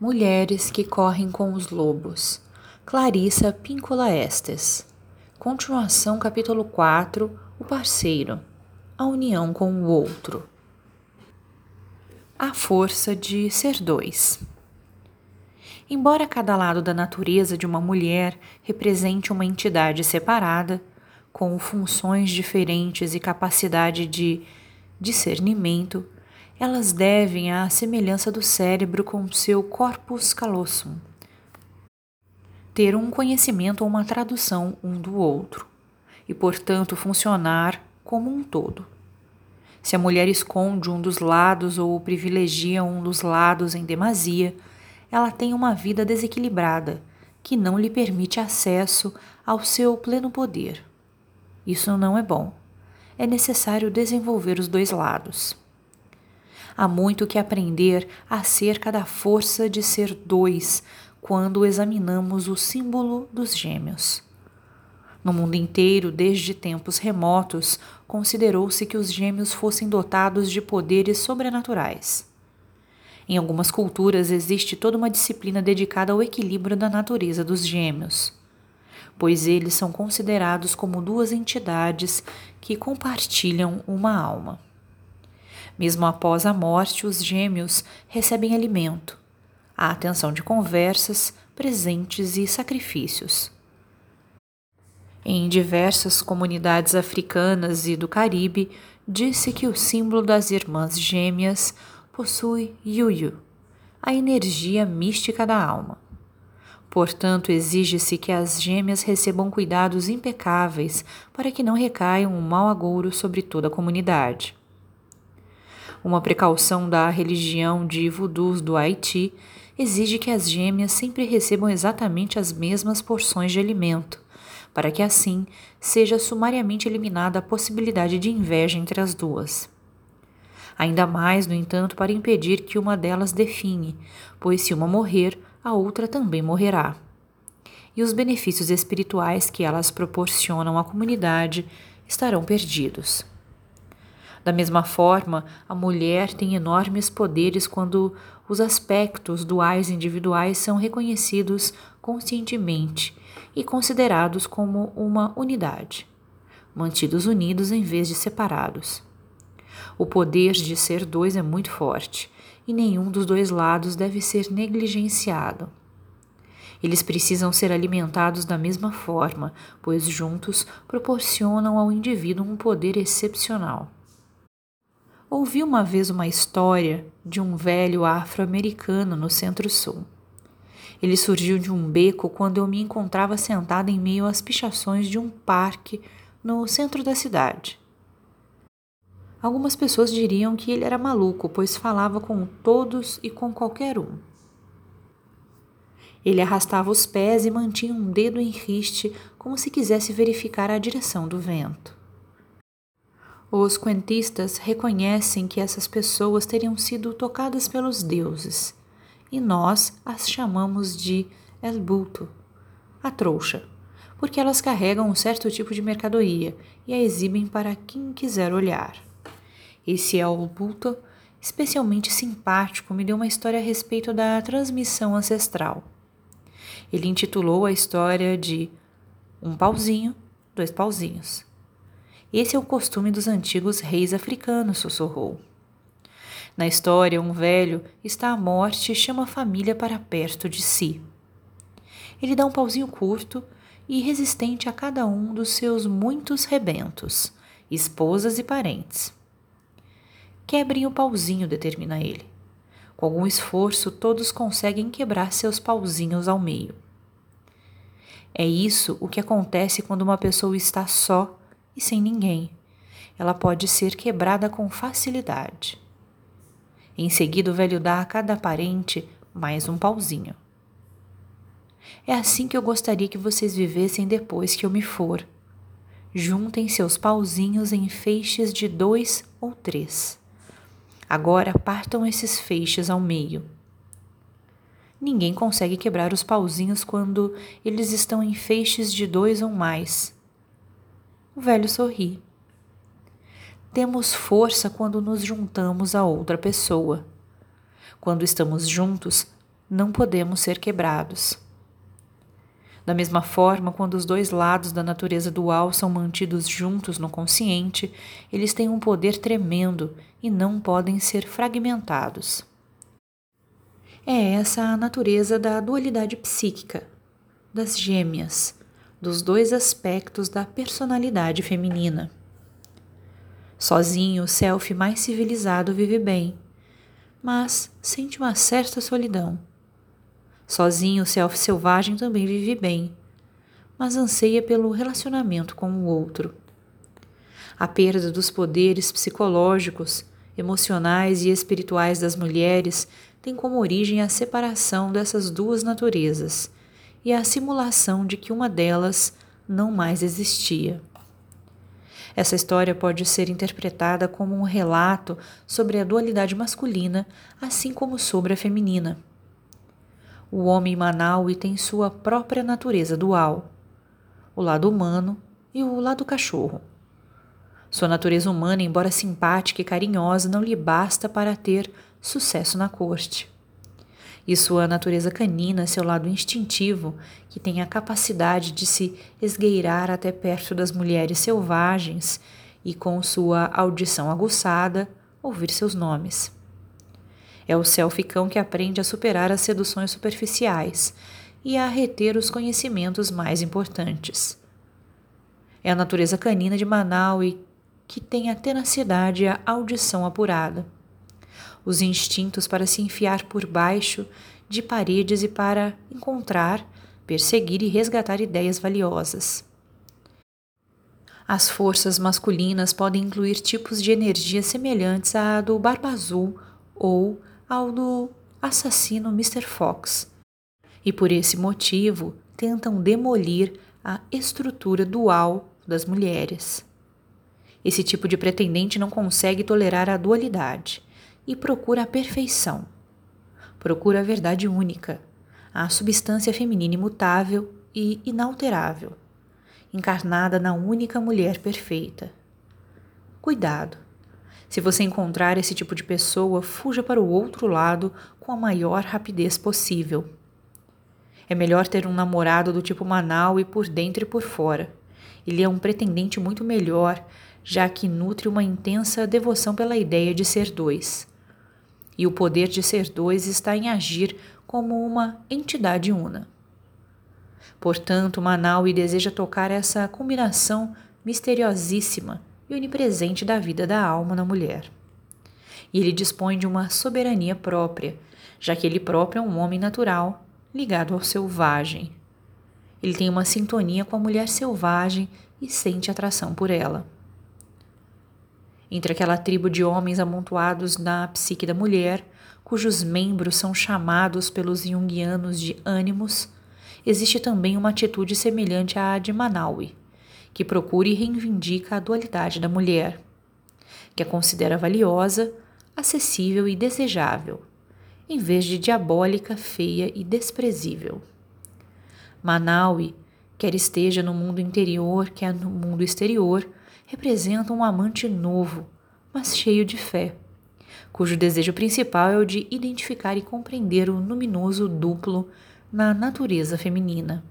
Mulheres que correm com os lobos. Clarissa Píncola Estes. Continuação, capítulo 4. O parceiro. A união com o outro. A força de ser dois. Embora cada lado da natureza de uma mulher represente uma entidade separada, com funções diferentes e capacidade de discernimento, elas devem à semelhança do cérebro com seu corpus callosum ter um conhecimento ou uma tradução um do outro e, portanto, funcionar como um todo. Se a mulher esconde um dos lados ou privilegia um dos lados em demasia, ela tem uma vida desequilibrada que não lhe permite acesso ao seu pleno poder. Isso não é bom. É necessário desenvolver os dois lados. Há muito que aprender acerca da força de ser dois quando examinamos o símbolo dos gêmeos. No mundo inteiro, desde tempos remotos, considerou-se que os gêmeos fossem dotados de poderes sobrenaturais. Em algumas culturas existe toda uma disciplina dedicada ao equilíbrio da natureza dos gêmeos, pois eles são considerados como duas entidades que compartilham uma alma. Mesmo após a morte, os gêmeos recebem alimento, a atenção de conversas, presentes e sacrifícios. Em diversas comunidades africanas e do Caribe, disse que o símbolo das irmãs gêmeas possui Yuyu, a energia mística da alma. Portanto, exige-se que as gêmeas recebam cuidados impecáveis para que não recaiam um mau agouro sobre toda a comunidade uma precaução da religião de voodoos do Haiti, exige que as gêmeas sempre recebam exatamente as mesmas porções de alimento, para que assim seja sumariamente eliminada a possibilidade de inveja entre as duas. Ainda mais, no entanto, para impedir que uma delas define, pois se uma morrer, a outra também morrerá. E os benefícios espirituais que elas proporcionam à comunidade estarão perdidos. Da mesma forma, a mulher tem enormes poderes quando os aspectos duais individuais são reconhecidos conscientemente e considerados como uma unidade, mantidos unidos em vez de separados. O poder de ser dois é muito forte e nenhum dos dois lados deve ser negligenciado. Eles precisam ser alimentados da mesma forma, pois juntos proporcionam ao indivíduo um poder excepcional. Ouvi uma vez uma história de um velho afro-americano no Centro-Sul. Ele surgiu de um beco quando eu me encontrava sentada em meio às pichações de um parque no centro da cidade. Algumas pessoas diriam que ele era maluco, pois falava com todos e com qualquer um. Ele arrastava os pés e mantinha um dedo em riste, como se quisesse verificar a direção do vento. Os quentistas reconhecem que essas pessoas teriam sido tocadas pelos deuses, e nós as chamamos de El Bulto, a trouxa, porque elas carregam um certo tipo de mercadoria e a exibem para quem quiser olhar. Esse El Bulto, especialmente simpático, me deu uma história a respeito da transmissão ancestral. Ele intitulou a história de Um pauzinho, dois pauzinhos. Esse é o costume dos antigos reis africanos, sussurrou. Na história, um velho está à morte e chama a família para perto de si. Ele dá um pauzinho curto e resistente a cada um dos seus muitos rebentos, esposas e parentes. Quebrem o pauzinho, determina ele. Com algum esforço, todos conseguem quebrar seus pauzinhos ao meio. É isso o que acontece quando uma pessoa está só e sem ninguém. Ela pode ser quebrada com facilidade. Em seguida, o velho dá a cada parente mais um pauzinho. É assim que eu gostaria que vocês vivessem depois que eu me for. Juntem seus pauzinhos em feixes de dois ou três. Agora partam esses feixes ao meio. Ninguém consegue quebrar os pauzinhos quando eles estão em feixes de dois ou mais. O velho sorri. Temos força quando nos juntamos a outra pessoa. Quando estamos juntos, não podemos ser quebrados. Da mesma forma, quando os dois lados da natureza dual são mantidos juntos no consciente, eles têm um poder tremendo e não podem ser fragmentados. É essa a natureza da dualidade psíquica, das gêmeas, dos dois aspectos da personalidade feminina. Sozinho, o self mais civilizado vive bem, mas sente uma certa solidão Sozinho, o self selvagem também vive bem, mas anseia pelo relacionamento com o outro. A perda dos poderes psicológicos, emocionais e espirituais das mulheres tem como origem a separação dessas duas naturezas e a simulação de que uma delas não mais existia. Essa história pode ser interpretada como um relato sobre a dualidade masculina, assim como sobre a feminina. O homem Manaui tem sua própria natureza dual, o lado humano e o lado cachorro. Sua natureza humana, embora simpática e carinhosa, não lhe basta para ter sucesso na corte. E sua natureza canina, seu lado instintivo, que tem a capacidade de se esgueirar até perto das mulheres selvagens e, com sua audição aguçada, ouvir seus nomes. É o selficão que aprende a superar as seduções superficiais e a reter os conhecimentos mais importantes. É a natureza canina de Manaus que tem a tenacidade e a audição apurada. Os instintos para se enfiar por baixo de paredes e para encontrar, perseguir e resgatar ideias valiosas. As forças masculinas podem incluir tipos de energia semelhantes à do barba azul ou ao do assassino Mr. Fox, e por esse motivo tentam demolir a estrutura dual das mulheres. Esse tipo de pretendente não consegue tolerar a dualidade e procura a perfeição. Procura a verdade única, a substância feminina imutável e inalterável, encarnada na única mulher perfeita. Cuidado! Se você encontrar esse tipo de pessoa, fuja para o outro lado com a maior rapidez possível. É melhor ter um namorado do tipo Manau e por dentro e por fora. Ele é um pretendente muito melhor, já que nutre uma intensa devoção pela ideia de ser dois. E o poder de ser dois está em agir como uma entidade una. Portanto, Manaui deseja tocar essa combinação misteriosíssima e onipresente da vida da alma na mulher. E ele dispõe de uma soberania própria, já que ele próprio é um homem natural, ligado ao selvagem. Ele tem uma sintonia com a mulher selvagem e sente atração por ela. Entre aquela tribo de homens amontoados na psique da mulher, cujos membros são chamados pelos junguianos de ânimos, existe também uma atitude semelhante à de Manaui que procura e reivindica a dualidade da mulher, que a considera valiosa, acessível e desejável, em vez de diabólica, feia e desprezível. Manaui, quer esteja no mundo interior, quer no mundo exterior, representa um amante novo, mas cheio de fé, cujo desejo principal é o de identificar e compreender o luminoso duplo na natureza feminina.